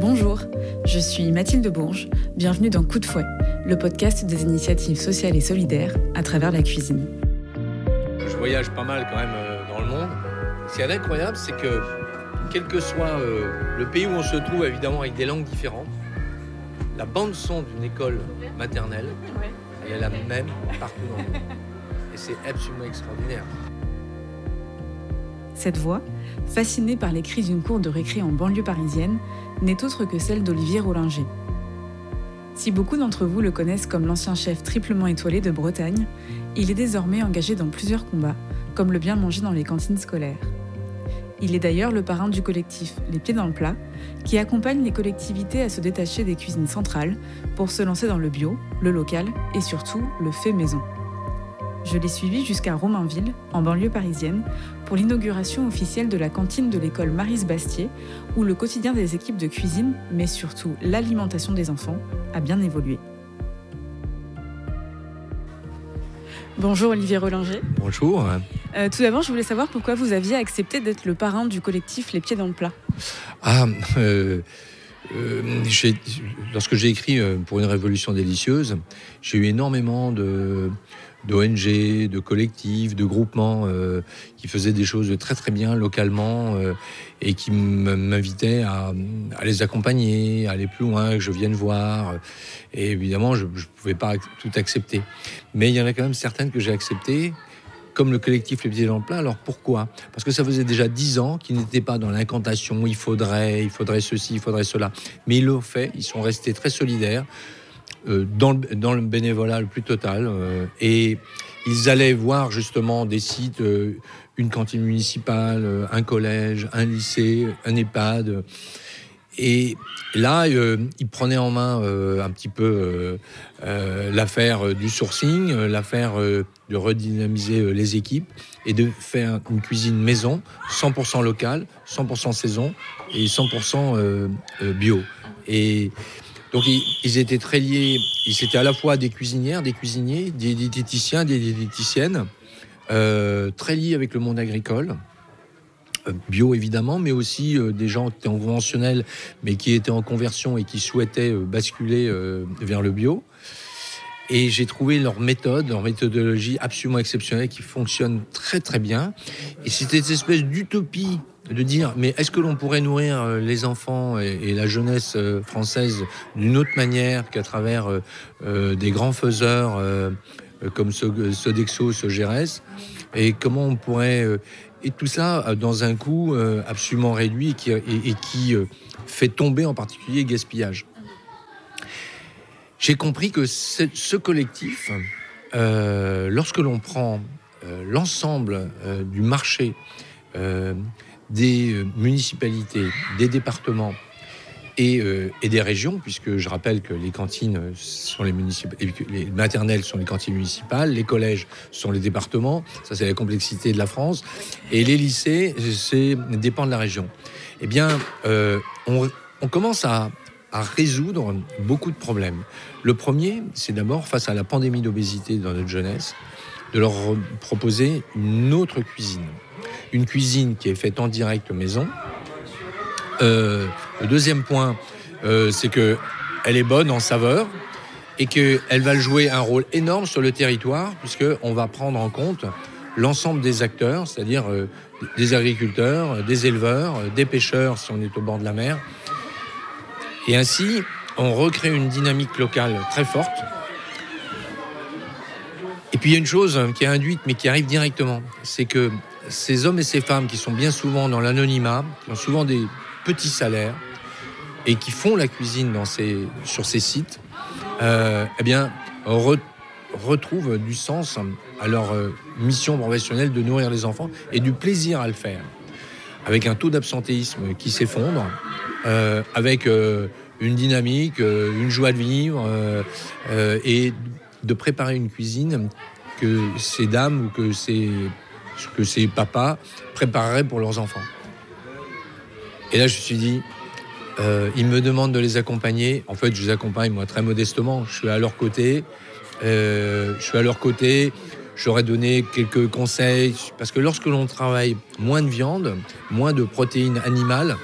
Bonjour, je suis Mathilde Bourges. Bienvenue dans Coup de fouet, le podcast des initiatives sociales et solidaires à travers la cuisine. Je voyage pas mal quand même euh, dans le monde. Ce qui est incroyable, c'est que quel que soit euh, le pays où on se trouve, évidemment avec des langues différentes, la bande son d'une école maternelle, elle est la même partout dans le monde. Et c'est absolument extraordinaire. Cette voix, fascinée par les cris d'une cour de récré en banlieue parisienne, n'est autre que celle d'Olivier Rollinger. Si beaucoup d'entre vous le connaissent comme l'ancien chef triplement étoilé de Bretagne, il est désormais engagé dans plusieurs combats, comme le bien manger dans les cantines scolaires. Il est d'ailleurs le parrain du collectif Les Pieds dans le Plat, qui accompagne les collectivités à se détacher des cuisines centrales pour se lancer dans le bio, le local et surtout le fait maison. Je l'ai suivi jusqu'à Romainville, en banlieue parisienne, pour l'inauguration officielle de la cantine de l'école Marise Bastier, où le quotidien des équipes de cuisine, mais surtout l'alimentation des enfants, a bien évolué. Bonjour Olivier Rollinger. Bonjour. Euh, tout d'abord, je voulais savoir pourquoi vous aviez accepté d'être le parrain du collectif Les Pieds dans le Plat. Ah, euh, euh, lorsque j'ai écrit pour une révolution délicieuse, j'ai eu énormément de, d'ONG, de collectifs, de groupements euh, qui faisaient des choses très très bien localement euh, et qui m'invitaient à, les accompagner, à aller plus loin, que je vienne voir. Et évidemment, je ne pouvais pas tout accepter. Mais il y en a quand même certaines que j'ai acceptées, comme le collectif Les Pieds dans le Plein. Alors pourquoi? Parce que ça faisait déjà dix ans qu'ils n'étaient pas dans l'incantation, il faudrait, il faudrait ceci, il faudrait cela. Mais ils l'ont fait, ils sont restés très solidaires. Euh, dans, le, dans, le, bénévolat le plus total. Euh, et ils allaient voir justement des sites, euh, une cantine municipale, un collège, un lycée, un EHPAD. Et là, ils prenaient en main un petit peu l'affaire du sourcing, l'affaire de redynamiser les équipes et de faire une cuisine maison, 100% locale, 100% saison et 100% bio. Et donc ils, étaient très liés, ils étaient à la fois des cuisinières, des cuisiniers, des diététiciens, des diététiciennes, euh, très liés avec le monde agricole, euh, bio évidemment, mais aussi euh, des gens qui étaient en conventionnel, mais qui étaient en conversion et qui souhaitaient basculer vers le bio. Et j'ai trouvé leur méthode, leur méthodologie absolument exceptionnelle qui fonctionne très très bien. Et c'était cette espèce d'utopie de dire mais est-ce que l'on pourrait nourrir euh, les enfants et, la jeunesse euh, française d'une autre manière qu'à travers euh, des grands faiseurs comme Sodexo, Sogeres? Et comment on pourrait et tout ça dans un coût absolument réduit et qui, et, qui fait tomber en particulier gaspillage. J'ai compris que ce collectif, lorsque l'on prend l'ensemble du marché des euh, municipalités, des départements euh, et, des régions, puisque je rappelle que les cantines sont les les maternelles sont les cantines municipales, les collèges sont les départements, ça c'est la complexité de la France, et les lycées, c'est dépend de la région. Eh bien, euh, on, commence à, à résoudre beaucoup de problèmes. Le premier, c'est d'abord face à la pandémie d'obésité dans notre jeunesse, de leur proposer une autre cuisine une cuisine qui est faite en direct maison. Euh, le deuxième point, euh, c'est que elle est bonne en saveur et qu'elle va jouer un rôle énorme sur le territoire puisqu'on va prendre en compte l'ensemble des acteurs, c'est-à-dire euh, des agriculteurs, des éleveurs, des pêcheurs si on est au bord de la mer. Et ainsi, on recrée une dynamique locale très forte. Et puis il y a une chose qui est induite mais qui arrive directement, c'est que ces hommes et ces femmes qui sont bien souvent dans l'anonymat, qui ont souvent des petits salaires et qui font la cuisine sur ces sites, euh, eh bien, retrouvent du sens à leur euh, mission professionnelle de nourrir les enfants et du plaisir à le faire. Avec un taux d'absentéisme qui s'effondre, euh, avec une dynamique, une joie de vivre et de préparer une cuisine que ces dames ou que ces que ces papas prépareraient pour leurs enfants. Et là, je me suis dit, euh, ils me demandent de les accompagner. En fait, je les accompagne, moi, très modestement. Je suis à leur côté. Euh, je suis à leur côté. J'aurais donné quelques conseils. Parce que lorsque l'on travaille moins de viande, moins de protéines animales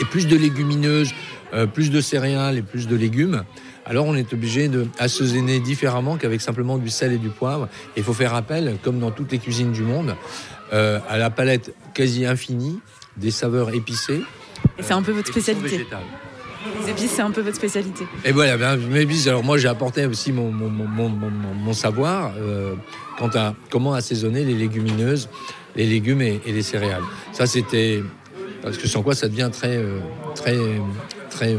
et plus de légumineuses, euh, plus de céréales et plus de légumes, alors on est obligé de assaisonner différemment qu'avec simplement du sel et du poivre. Il faut faire appel, comme dans toutes les cuisines du monde, euh, à la palette quasi infinie des saveurs épicées. Et c'est un peu votre spécialité. Les épices, c'est un peu votre spécialité. Et voilà, ben, mes épices. Alors moi, j'ai apporté aussi mon, mon, mon, mon savoir euh, quant à comment assaisonner les légumineuses, les légumes et, les céréales. Ça, c'était parce que sans quoi ça devient très, euh, très, très,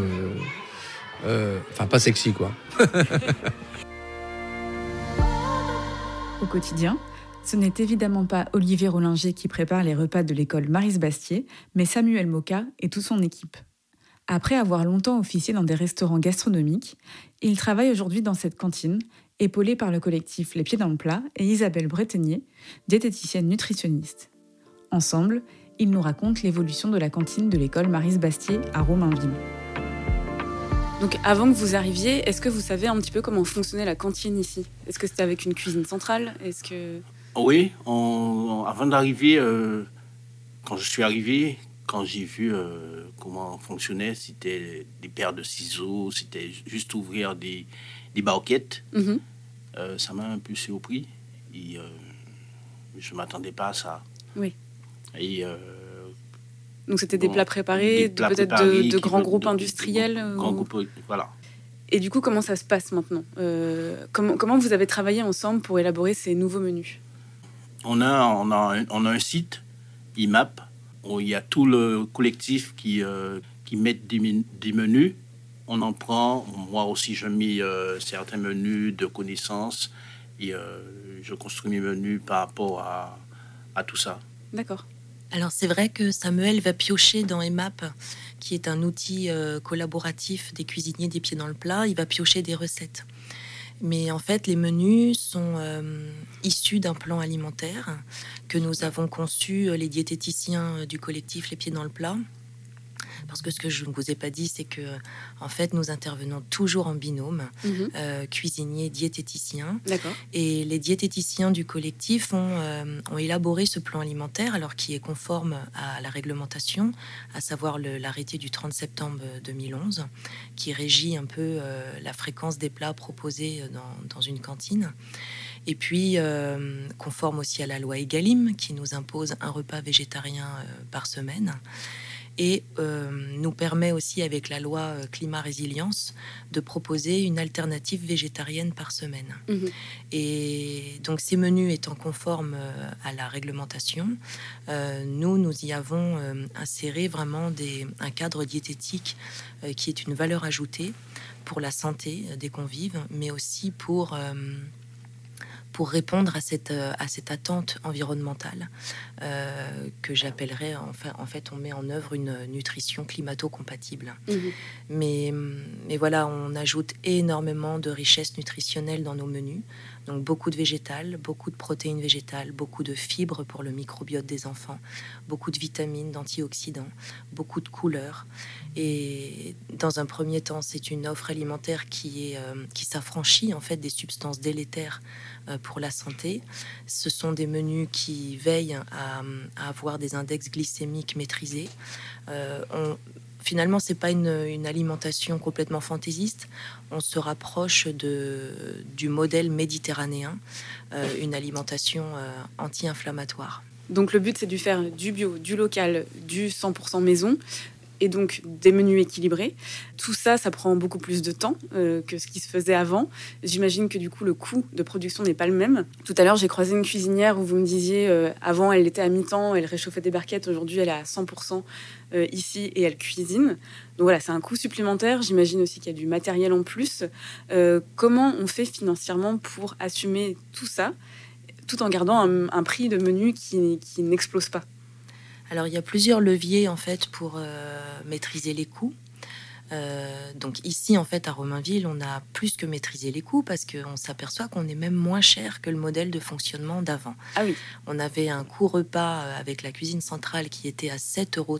euh, enfin pas sexy quoi. Au quotidien, ce n'est évidemment pas Olivier Rollinger qui prépare les repas de l'école Maris Bastier, mais Samuel Moka et toute son équipe. Après avoir longtemps officié dans des restaurants gastronomiques, il travaille aujourd'hui dans cette cantine, épaulé par le collectif Les Pieds dans le Plat et Isabelle Bretonnier, diététicienne nutritionniste. Ensemble, ils nous racontent l'évolution de la cantine de l'école Maris Bastier à Romainville. Donc avant que vous arriviez, est-ce que vous savez un petit peu comment fonctionnait la cantine ici? Est-ce que c'était avec une cuisine centrale? Est-ce que oui, avant d'arriver, euh, quand je suis arrivé, quand j'ai vu euh, comment fonctionnait, c'était des paires de ciseaux, c'était juste ouvrir des, des barquettes. Mhm. Euh, ça m'a un peu surpris. Et, je ne m'attendais pas à ça. Oui. Et, Donc c'était des plats préparés, peut-être de, grands groupes industriels Grands groupes, voilà. Et du coup, comment ça se passe maintenant comment, comment vous avez travaillé ensemble pour élaborer ces nouveaux menus? On a, on a, on a un site, IMAP, où il y a tout le collectif qui, euh, qui met des, menus. On en prend, moi aussi je mets euh, certains menus de connaissances et euh, je construis mes menus par rapport à, à tout ça. D'accord. Alors c'est vrai que Samuel va piocher dans IMAP, qui est un outil collaboratif des cuisiniers des pieds dans le plat. Il va piocher des recettes. Mais en fait, les menus sont euh, issus d'un plan alimentaire que nous avons conçu, euh, les diététiciens du collectif Les Pieds dans le Plat, parce que ce que je ne vous ai pas dit, c'est que en fait, nous intervenons toujours en binôme, mhm. euh, cuisinier, diététicien. Et les diététiciens du collectif ont, euh, ont, élaboré ce plan alimentaire, alors qui est conforme à la réglementation, à savoir l'arrêté du 30 septembre 2011, qui régit un peu euh, la fréquence des plats proposés dans, dans une cantine. Et puis, conforme aussi à la loi Egalim, qui nous impose un repas végétarien par semaine et euh, nous permet aussi avec la loi euh, climat résilience de proposer une alternative végétarienne par semaine. Mhm. Et donc ces menus étant conformes euh, à la réglementation, nous nous y avons inséré vraiment des, un cadre diététique qui est une valeur ajoutée pour la santé des convives, mais aussi pour pour répondre à cette, euh, à cette attente environnementale euh, que j'appellerais, enfin, en fait, on met en œuvre une nutrition climato-compatible. Mhm. Mais, mais voilà, on ajoute énormément de richesses nutritionnelles dans nos menus. Donc beaucoup de végétales, beaucoup de protéines végétales, beaucoup de fibres pour le microbiote des enfants, beaucoup de vitamines, d'antioxydants, beaucoup de couleurs. Et dans un premier temps, c'est une offre alimentaire qui, euh, s'affranchit en fait des substances délétères euh, pour la santé. Ce sont des menus qui veillent à, avoir des index glycémiques maîtrisés. Euh, on, finalement, c'est pas une, alimentation complètement fantaisiste. On se rapproche du modèle méditerranéen, euh, une alimentation anti-inflammatoire. Donc le but, c'est de faire du bio, du local, du 100% maison, et donc des menus équilibrés. Tout ça, ça prend beaucoup plus de temps euh, que ce qui se faisait avant. J'imagine que du coup, le coût de production n'est pas le même. Tout à l'heure, j'ai croisé une cuisinière où vous me disiez, euh, avant, elle était à mi-temps, elle réchauffait des barquettes. Aujourd'hui, elle est à 100% euh, ici et elle cuisine. Donc voilà, c'est un coût supplémentaire. J'imagine aussi qu'il y a du matériel en plus. comment on fait financièrement pour assumer tout ça, tout en gardant un, prix de menu qui n'explose pas? Alors il y a plusieurs leviers en fait pour euh, maîtriser les coûts. Euh, donc ici en fait à Romainville, on a plus que maîtrisé les coûts parce qu'on s'aperçoit qu'on est même moins cher que le modèle de fonctionnement d'avant. Ah oui. On avait un coût repas euh, avec la cuisine centrale qui était à 7,35 euros.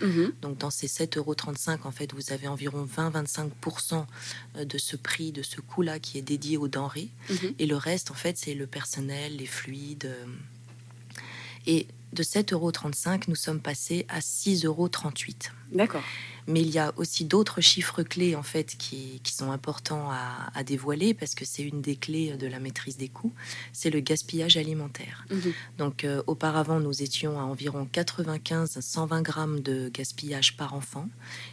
Mhm. Donc dans ces 7,35 euros, en fait, vous avez environ 20-25% de ce prix, de ce coût-là qui est dédié aux denrées. Mhm. Et le reste, en fait, c'est le personnel, les fluides. Et de 7,35 euros, nous sommes passés à 6,38 euros. D'accord. Mais il y a aussi d'autres chiffres clés en fait qui, sont importants à, dévoiler parce que c'est une des clés de la maîtrise des coûts. C'est le gaspillage alimentaire. Mhm. Donc euh, auparavant, nous étions à environ 95-120 grammes de gaspillage par enfant,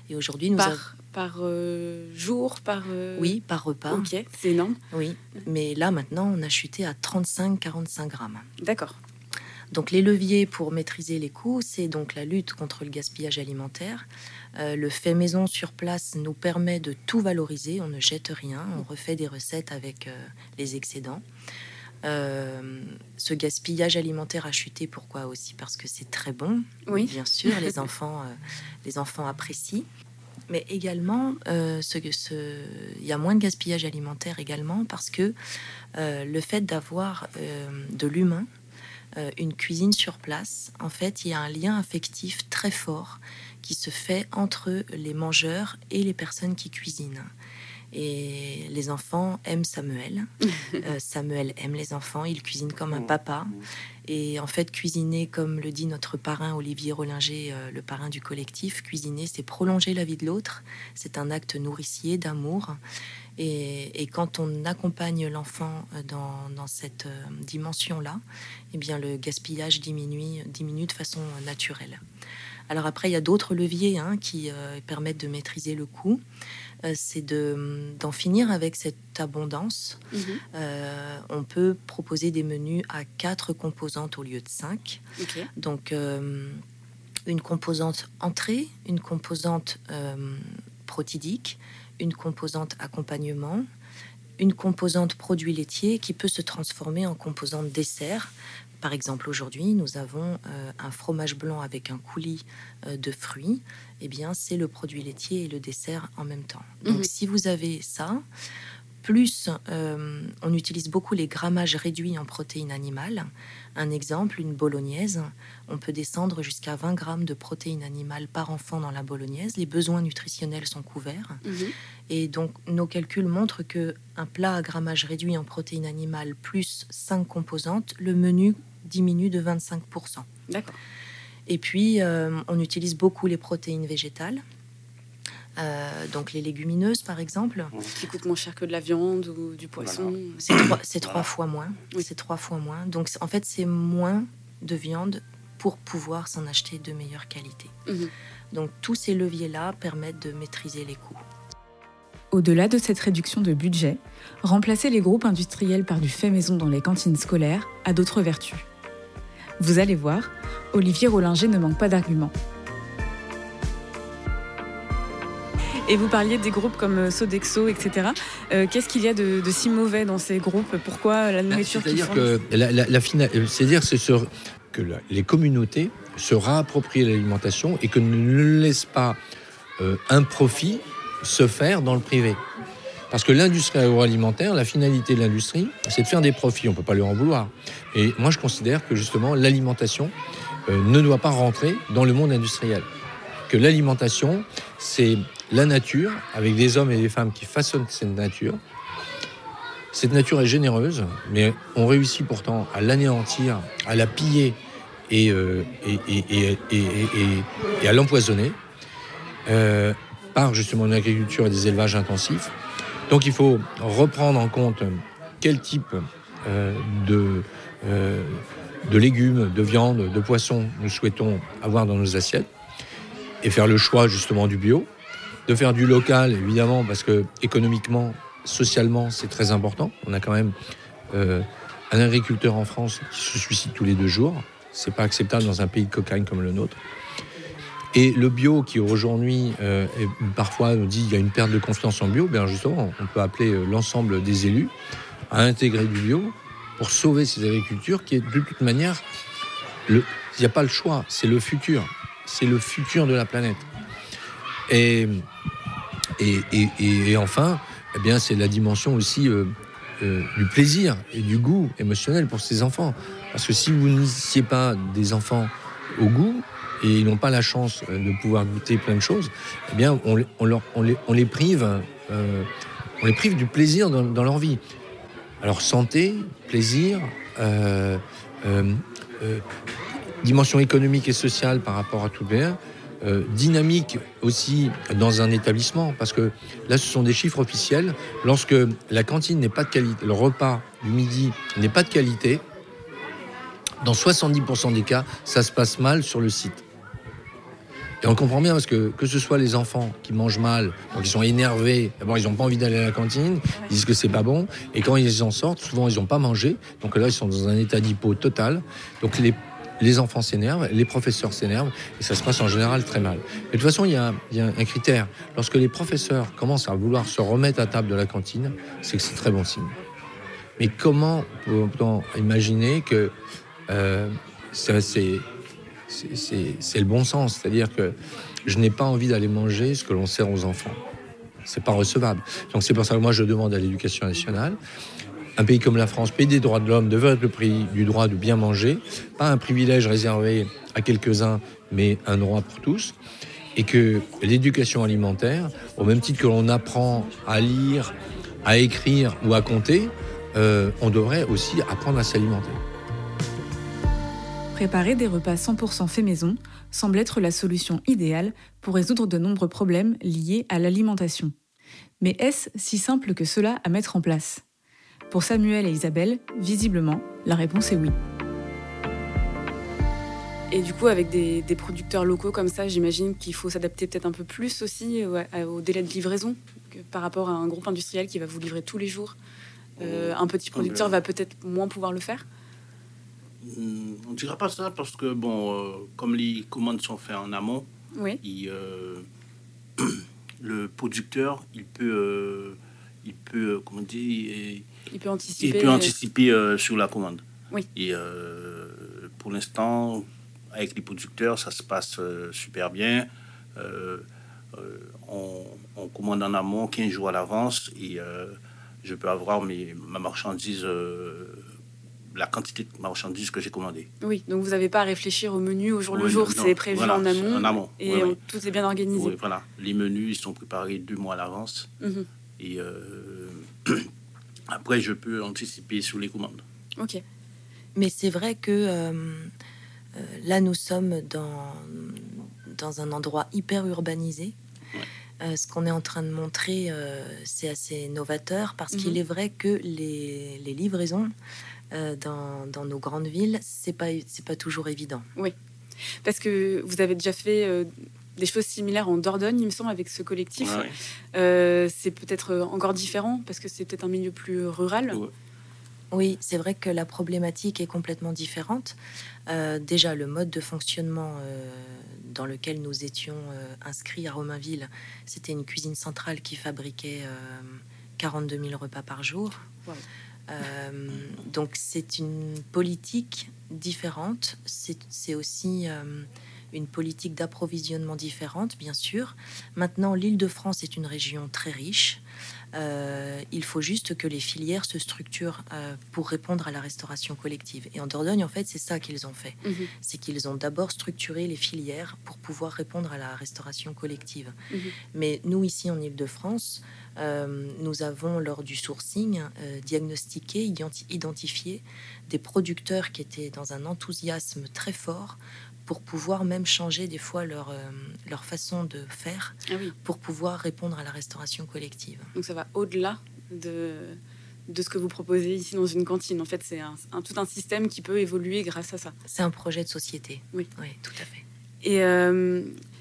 et aujourd'hui nous par, par euh, jour, par euh, oui, par repas. Ok, c'est énorme. Oui, mais là maintenant, on a chuté à 35-45 grammes. D'accord. Donc les leviers pour maîtriser les coûts, c'est donc la lutte contre le gaspillage alimentaire. Euh, le fait maison sur place nous permet de tout valoriser, on ne jette rien, on refait des recettes avec euh, les excédents. Euh, ce gaspillage alimentaire a chuté, pourquoi aussi? Parce que c'est très bon, oui. bien sûr, les enfants, les enfants apprécient. Mais également, ce, ce, il y a moins de gaspillage alimentaire également parce que le fait d'avoir de l'humain, une cuisine sur place, en fait, il y a un lien affectif très fort qui se fait entre les mangeurs et les personnes qui cuisinent. Et les enfants aiment Samuel. Euh, Samuel aime les enfants. Il cuisine comme un papa. Et en fait, cuisiner, comme le dit notre parrain Olivier Rollinger, euh, le parrain du collectif, cuisiner, c'est prolonger la vie de l'autre. C'est un acte nourricier d'amour. Et, quand on accompagne l'enfant euh, dans, cette euh, dimension-là, eh bien le gaspillage diminue, diminue de façon naturelle. Alors après, il y a d'autres leviers hein, qui euh, permettent de maîtriser le coût. c'est d'en finir avec cette abondance. Mhm. on peut proposer des menus à quatre composantes au lieu de cinq. Donc une composante entrée, une composante protidique, une composante accompagnement, une composante produit laitier qui peut se transformer en composante dessert. Par exemple, aujourd'hui, nous avons euh, un fromage blanc avec un coulis euh, de fruits. Eh bien, c'est le produit laitier et le dessert en même temps. Donc, mhm. si vous avez ça, plus euh, on utilise beaucoup les grammages réduits en protéines animales. Un exemple, une bolognaise, on peut descendre jusqu'à 20 grammes de protéines animales par enfant dans la bolognaise. Les besoins nutritionnels sont couverts. Mhm. Et donc, nos calculs montrent que un plat à grammage réduit en protéines animales plus 5 composantes, le menu diminue de 25%. D'accord. Et puis, euh, on utilise beaucoup les protéines végétales. Euh, donc les légumineuses, par exemple. Qui coûtent moins cher que de la viande ou du poisson. C'est trois, fois moins. C'est trois fois moins. Donc en fait, c'est moins de viande pour pouvoir s'en acheter de meilleure qualité. Mhm. Donc tous ces leviers-là permettent de maîtriser les coûts. Au-delà de cette réduction de budget, remplacer les groupes industriels par du fait maison dans les cantines scolaires a d'autres vertus. Vous allez voir, Olivier Rollinger ne manque pas d'arguments. Et vous parliez des groupes comme euh, Sodexo, etc. Euh, qu'est-ce qu'il y a de, si mauvais dans ces groupes? Pourquoi la bah, nourriture C'est-à-dire que la, la, euh, c'est-à-dire que les communautés se réapproprient l'alimentation et que ne laissent pas un profit se faire dans le privé. Parce que l'industrie agroalimentaire, la finalité de l'industrie, c'est de faire des profits. On ne peut pas leur en vouloir. Et moi, je considère que justement, l'alimentation ne doit pas rentrer dans le monde industriel. Que l'alimentation, c'est la nature, avec des hommes et des femmes qui façonnent cette nature. Cette nature est généreuse, mais on réussit pourtant à l'anéantir, à la piller et, euh, et, à l'empoisonner euh, par justement une agriculture et des élevages intensifs. Donc il faut reprendre en compte quel type euh, de, de légumes, de viande, de poissons nous souhaitons avoir dans nos assiettes et faire le choix justement du bio de faire du local, évidemment, parce que économiquement, socialement, c'est très important. On a quand même euh, un agriculteur en France qui se suicide tous les deux jours. C'est pas acceptable dans un pays de cocaïne comme le nôtre. Et le bio, qui aujourd'hui euh, parfois nous dit qu'il y a une perte de confiance en bio, bien justement, on peut appeler euh, l'ensemble des élus à intégrer du bio pour sauver ces agricultures qui est de toute manière, il n'y a pas le choix, c'est le futur, c'est le futur de la planète. Et, enfin, eh bien, c'est la dimension aussi euh, euh, du plaisir et du goût émotionnel pour ces enfants. Parce que si vous n'initiez pas des enfants au goût, et ils n'ont pas la chance euh, de pouvoir goûter plein de choses, eh bien, on, les, prive, on les prive du plaisir dans, leur vie. Alors, santé, plaisir, dimension économique et sociale par rapport à tout bien, euh, dynamique aussi dans un établissement, parce que là, ce sont des chiffres officiels. Lorsque la cantine n'est pas de qualité, le repas du midi n'est pas de qualité, dans 70% des cas, ça se passe mal sur le site. Et on comprend bien parce que que ce soit les enfants qui mangent mal, donc ils sont énervés, d'abord ils n'ont pas envie d'aller à la cantine, ils disent que c'est pas bon, et quand ils en sortent, souvent ils n'ont pas mangé, donc là ils sont dans un état d'hypo total. Donc les, les enfants s'énervent, les professeurs s'énervent, et ça se passe en général très mal. Mais de toute façon, il y, a, un critère. Lorsque les professeurs commencent à vouloir se remettre à table de la cantine, c'est que c'est très bon signe. Mais comment peut-on imaginer que euh, c'est c'est le bon sens? C'est-à-dire que je n'ai pas envie d'aller manger ce que l'on sert aux enfants. C'est pas recevable. Donc c'est pour ça que moi je demande à l'éducation nationale, un pays comme la France, pays des droits de l'homme, devrait être le prix du droit de bien manger, pas un privilège réservé à quelques-uns, mais un droit pour tous. Et que l'éducation alimentaire, au même titre que l'on apprend à lire, à écrire ou à compter, euh, on devrait aussi apprendre à s'alimenter. Préparer des repas 100% fait maison semble être la solution idéale pour résoudre de nombreux problèmes liés à l'alimentation. Mais est-ce si simple que cela à mettre en place? Pour Samuel et Isabelle, visiblement, la réponse est oui. Et du coup, avec des, producteurs locaux comme ça, j'imagine qu'il faut s'adapter peut-être un peu plus aussi au, délai de livraison par rapport à un groupe industriel qui va vous livrer tous les jours. Euh, un petit producteur va peut-être moins pouvoir le faire Hmm, on ne dira pas ça parce que, bon, euh, comme les commandes sont faites en amont, euh, le producteur, il peut, euh, il peut comment dire, il peut anticiper, il peut anticiper sur la commande. Oui. Et pour l'instant, avec les producteurs, ça se passe super bien. On, on, commande en amont 15 jours à l'avance et je peux avoir mes, ma marchandise la quantité de marchandises que j'ai commandées. Oui, donc vous n'avez pas à réfléchir au menu au jour le jour, c'est prévu en amont. En amont. Et tout est bien organisé. Voilà. Les menus, ils sont préparés deux mois à l'avance. Mhm. Et euh, après, je peux anticiper sur les commandes. Ok. Mais c'est vrai que euh, euh, là, nous sommes dans, dans un endroit hyper urbanisé. ce qu'on est en train de montrer, c'est assez novateur parce mhm. qu'il est vrai que les, les livraisons euh, dans, nos grandes villes, c'est pas c'est pas toujours évident. Oui, parce que vous avez déjà fait euh, des choses similaires en Dordogne, il me semble, avec ce collectif. Euh, c'est peut-être encore différent parce que c'est peut-être un milieu plus rural. Oui, c'est vrai que la problématique est complètement différente. déjà, le mode de fonctionnement dans lequel nous étions inscrits à Romainville, c'était une cuisine centrale qui fabriquait 42 000 repas par jour. Euh, donc c'est une politique différente. C'est aussi euh, une politique d'approvisionnement différente, bien sûr. Maintenant, l'Île-de-France est une région très riche. Euh, il faut juste que les filières se structurent pour répondre à la restauration collective. Et en Dordogne, en fait, c'est ça qu'ils ont fait. Mhm. C'est qu'ils ont d'abord structuré les filières pour pouvoir répondre à la restauration collective. Mhm. Mais nous, ici en Île-de-France, euh, nous avons, lors du sourcing, euh, diagnostiqué, identifié des producteurs qui étaient dans un enthousiasme très fort pour pouvoir même changer des fois leur, euh, leur façon de faire ah pour pouvoir répondre à la restauration collective. Donc ça va au-delà de, de ce que vous proposez ici dans une cantine. En fait, c'est un, tout un système qui peut évoluer grâce à ça. C'est un projet de société. Oui, oui tout à fait. Et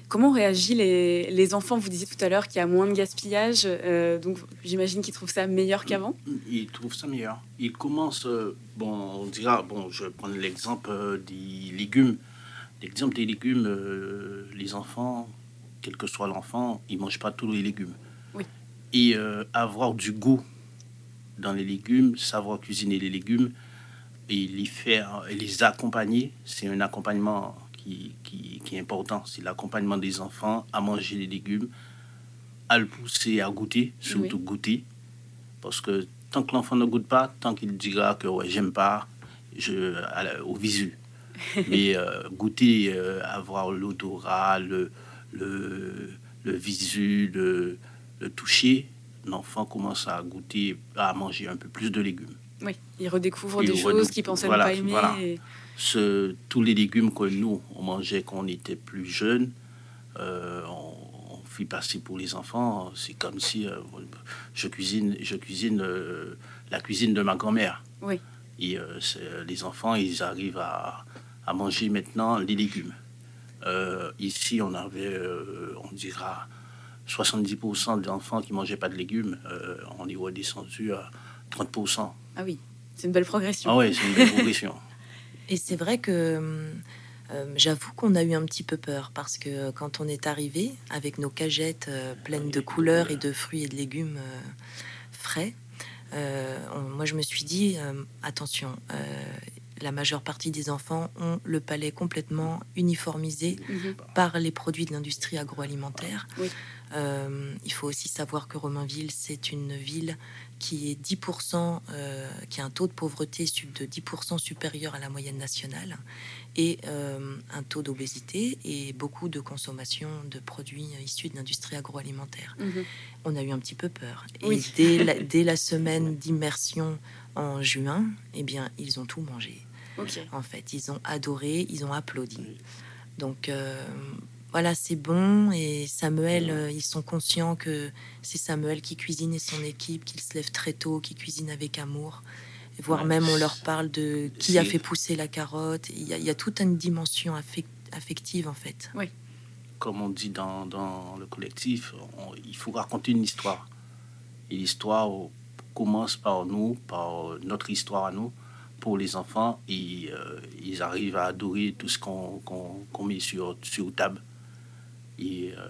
Comment réagissent les, les, enfants? Vous disiez tout à l'heure qu'il y a moins de gaspillage, euh, donc j'imagine qu'ils trouvent ça meilleur qu'avant. Ils trouvent ça meilleur. Ils commencent, euh, bon, on dira, bon, je vais prendre l'exemple euh, des légumes. L'exemple des légumes, les enfants, quel que soit l'enfant, ils mangent pas tous les légumes. Oui. Et avoir du goût dans les légumes, savoir cuisiner les légumes et les faire, et les accompagner, c'est un accompagnement qui, est important. C'est l'accompagnement des enfants à manger des légumes, à le pousser à goûter, surtout goûter. Parce que tant que l'enfant ne goûte pas, tant qu'il dira que ouais, j'aime pas, je, au visu. Mais euh, goûter, euh, avoir l'odorat, le, le, le visu, le, le toucher, l'enfant commence à goûter, à manger un peu plus de légumes. Oui, ils redécouvrent des choses qu'ils pensaient ne pas aimer. Ce, tous les légumes que nous, on mangeait quand on était plus jeune, euh, on, fit passer pour les enfants. C'est comme si euh, je cuisine, je cuisine euh, la cuisine de ma grand-mère. Oui. Et les enfants, ils arrivent à, à manger maintenant les légumes. ici, on avait, on dira, 70% des enfants qui mangeaient pas de légumes. on est redescendu à 30%. Ah oui, c'est une belle progression. Ah oui, c'est une belle progression. Et c'est vrai que euh, j'avoue qu'on a eu un petit peu peur parce que quand on est arrivé avec nos cagettes euh, pleines de couleurs et de fruits et de légumes euh, frais, moi je me suis dit attention, la majeure partie des enfants ont le palais complètement uniformisé mhm. par les produits de l'industrie agroalimentaire. il faut aussi savoir que Romainville, c'est une ville qui est 10%, euh, qui a un taux de pauvreté de 10% supérieur à la moyenne nationale et euh, un taux d'obésité et beaucoup de consommation de produits issus de l'industrie agroalimentaire. Mhm. On a eu un petit peu peur. Et dès, la, dès, la, semaine d'immersion en juin, eh bien, ils ont tout mangé. En fait, ils ont adoré, ils ont applaudi. Donc, euh, voilà, c'est bon. Et Samuel, euh, ils sont conscients que c'est Samuel qui cuisine et son équipe, qu'il se lève très tôt, qui cuisine avec amour. voire même, on leur parle de qui a fait pousser la carotte. Il y a, toute une dimension affective, en fait. Oui. Comme on dit dans, le collectif, il faut raconter une histoire. Et l'histoire commence par nous, par notre histoire à nous pour les enfants euh, ils arrivent à adorer tout ce qu'on met sur, sur table. Et euh,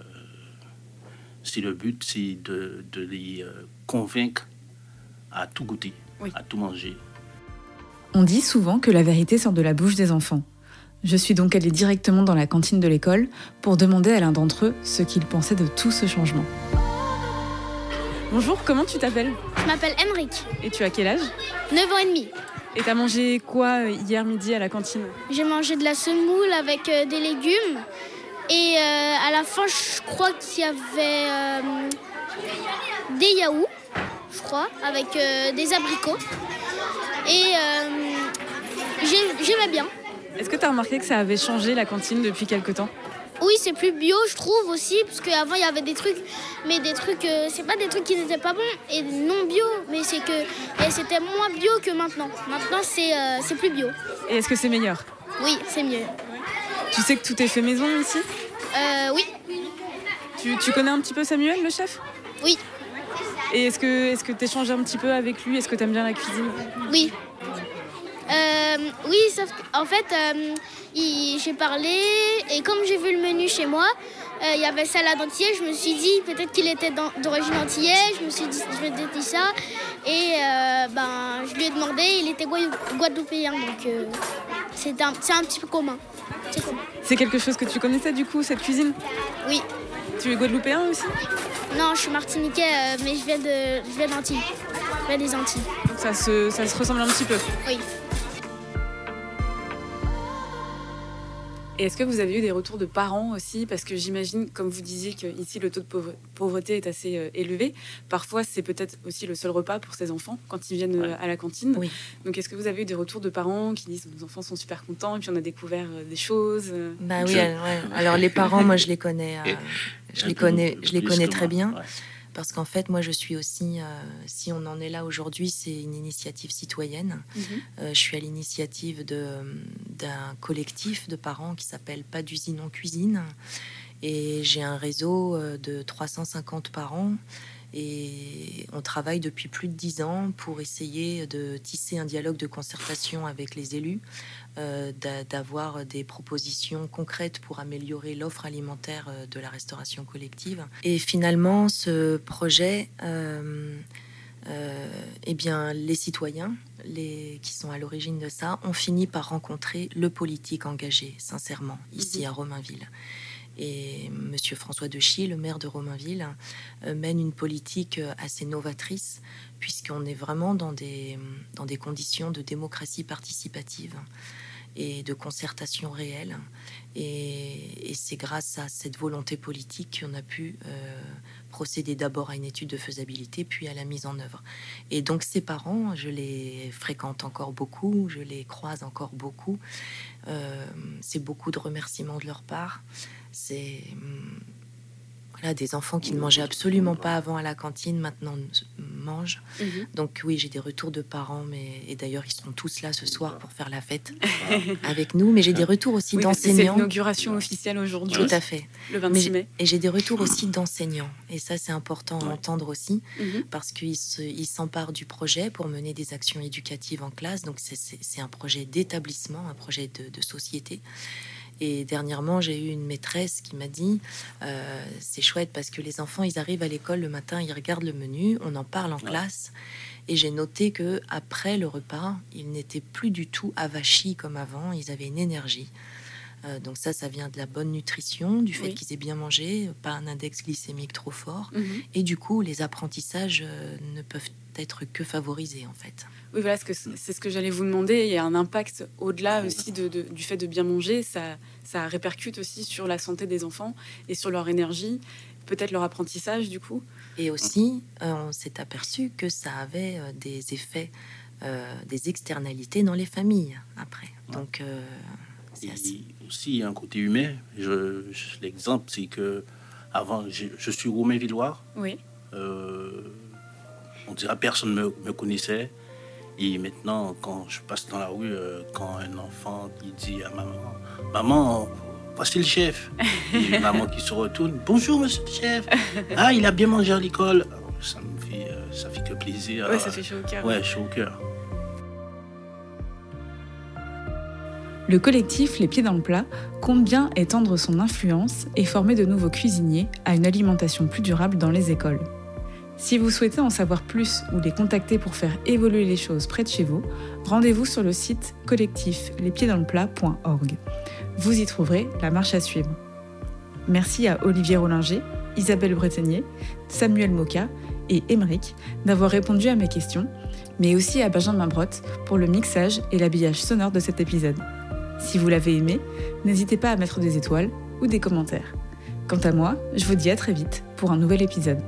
c'est le but, c'est de, les euh, convaincre à tout goûter, à tout manger. On dit souvent que la vérité sort de la bouche des enfants. Je suis donc allée directement dans la cantine de l'école pour demander à l'un d'entre eux ce qu'il pensait de tout ce changement. Bonjour, comment tu t'appelles? Je m'appelle Emric. Et tu as quel âge? 9 ans et demi. Et t'as mangé quoi euh, hier midi à la cantine J'ai mangé de la semoule avec des légumes et euh, à la fin, je crois qu'il y avait euh, des yaourts, je crois, avec euh, des abricots. Et j'aimais bien. Est-ce que tu as remarqué que ça avait changé la cantine depuis quelque temps? Oui, c'est plus bio, je trouve aussi, parce qu'avant il y avait des trucs, mais des trucs, c'est pas des trucs qui n'étaient pas bons et non bio, mais c'est que c'était moins bio que maintenant. Maintenant c'est plus bio. Et est-ce que c'est meilleur? Oui, c'est mieux. Tu sais que tout est fait maison ici euh, Oui. Tu, connais un petit peu Samuel, le chef? Oui. Et est-ce que est-ce que tu échanges un petit peu avec lui? Est-ce que tu aimes bien la cuisine? Oui. Euh, oui, sauf en fait, euh, j'ai parlé et comme j'ai vu le menu chez moi, euh, il y avait salade entière. Je me suis dit peut-être qu'il était d'origine antillaise. Je me suis dit, je vais dire ça. Et ben, je lui ai demandé, il était guadeloupéen. Donc c'est un, un petit peu commun. C'est quelque chose que tu connaissais du coup, cette cuisine? Oui. Tu es guadeloupéen aussi? Non, je suis martiniquais, mais je viens de, je viens d'Antilles. Je viens des Antilles. ça se, ça se ressemble un petit peu Oui. Et est-ce que vous avez eu des retours de parents aussi? Parce que j'imagine, comme vous disiez, qu'ici le taux de pauvreté est assez euh, élevé. Parfois, c'est peut-être aussi le seul repas pour ces enfants quand ils viennent euh, à la cantine. Oui. Donc, est-ce que vous avez eu des retours de parents qui disent nos enfants sont super contents et puis on a découvert euh, des choses Bah oui, alors les parents, moi je les connais, je les connais, je les connais très bien. Parce qu'en fait, moi, je suis aussi, euh, si on en est là aujourd'hui, c'est une initiative citoyenne. Mhm. Euh, je suis à l'initiative d'un collectif de parents qui s'appelle Pas d'usine en cuisine. Et j'ai un réseau euh, de 350 parents. Et on travaille depuis plus de dix ans pour essayer de tisser un dialogue de concertation avec les élus euh, d'avoir des propositions concrètes pour améliorer l'offre alimentaire euh, de la restauration collective. Et finalement, ce projet, euh, eh bien, les citoyens les, qui sont à l'origine de ça ont fini par rencontrer le politique engagé, sincèrement, ici à Romainville. Et Monsieur François Dechy, le maire de Romainville, mène une politique assez novatrice, puisqu'on est vraiment dans des, conditions de démocratie participative et de concertation réelle. Et, c'est grâce à cette volonté politique qu'on a pu euh, procéder d'abord à une étude de faisabilité, puis à la mise en œuvre. Et donc ces parents, je les fréquente encore beaucoup, je les croise encore beaucoup. Euh, c'est beaucoup de remerciements de leur part. C'est hum, des enfants qui ne mangeaient absolument pas avant à la cantine, maintenant mangent. Mhm. Donc oui, j'ai des retours de parents, mais et d'ailleurs ils seront tous là ce soir pour faire la fête avec nous. Mais j'ai des retours aussi d'enseignants. C'est l'inauguration officielle aujourd'hui. Tout à fait. Le 26 mai. Et j'ai des retours aussi d'enseignants. Et ça, c'est important à entendre aussi, mhm. parce qu'ils s'emparent du projet pour mener des actions éducatives en classe. Donc c'est un projet d'établissement, un projet de, de société. Et dernièrement, j'ai eu une maîtresse qui m'a dit euh, c'est chouette parce que les enfants, ils arrivent à l'école le matin, ils regardent le menu, on en parle en classe. Et j'ai noté que après le repas, ils n'étaient plus du tout avachis comme avant. Ils avaient une énergie. Euh, donc ça, ça vient de la bonne nutrition, du fait qu'ils aient bien mangé, pas un index glycémique trop fort. Mhm. Et du coup, les apprentissages euh, ne peuvent être que favorisés en fait. Oui, voilà, c'est ce que j'allais vous demander. Il y a un impact au-delà aussi du fait de bien manger. Ça, ça répercute aussi sur la santé des enfants et sur leur énergie, peut-être leur apprentissage du coup. Et aussi, euh, on s'est aperçu que ça avait euh, des effets, euh, des externalités dans les familles après. Donc, c'est aussi un côté humain. Je, L'exemple, c'est que avant, je suis Roumain-Villois. Oui. on dirait personne me, me connaissait. Et maintenant, quand je passe dans la rue, euh, quand un enfant qui dit à maman, maman, voici le chef. Et maman qui se retourne, bonjour monsieur le chef. Ah, il a bien mangé à l'école. Ça me fait, euh, ça fait que plaisir. Ouais, ça fait chaud au cœur. Ouais, chaud au cœur. Le collectif Les Pieds dans le Plat compte bien étendre son influence et former de nouveaux cuisiniers à une alimentation plus durable dans les écoles. Si vous souhaitez en savoir plus ou les contacter pour faire évoluer les choses près de chez vous, rendez-vous sur le site collectif lespieddansleplat.org. Vous y trouverez la marche à suivre. Merci à Olivier Rollinger, Isabelle Bretonnier, Samuel Moka et Émeric d'avoir répondu à mes questions, mais aussi à Benjamin Brotte pour le mixage et l'habillage sonore de cet épisode. Si vous l'avez aimé, n'hésitez pas à mettre des étoiles ou des commentaires. Quant à moi, je vous dis à très vite pour un nouvel épisode.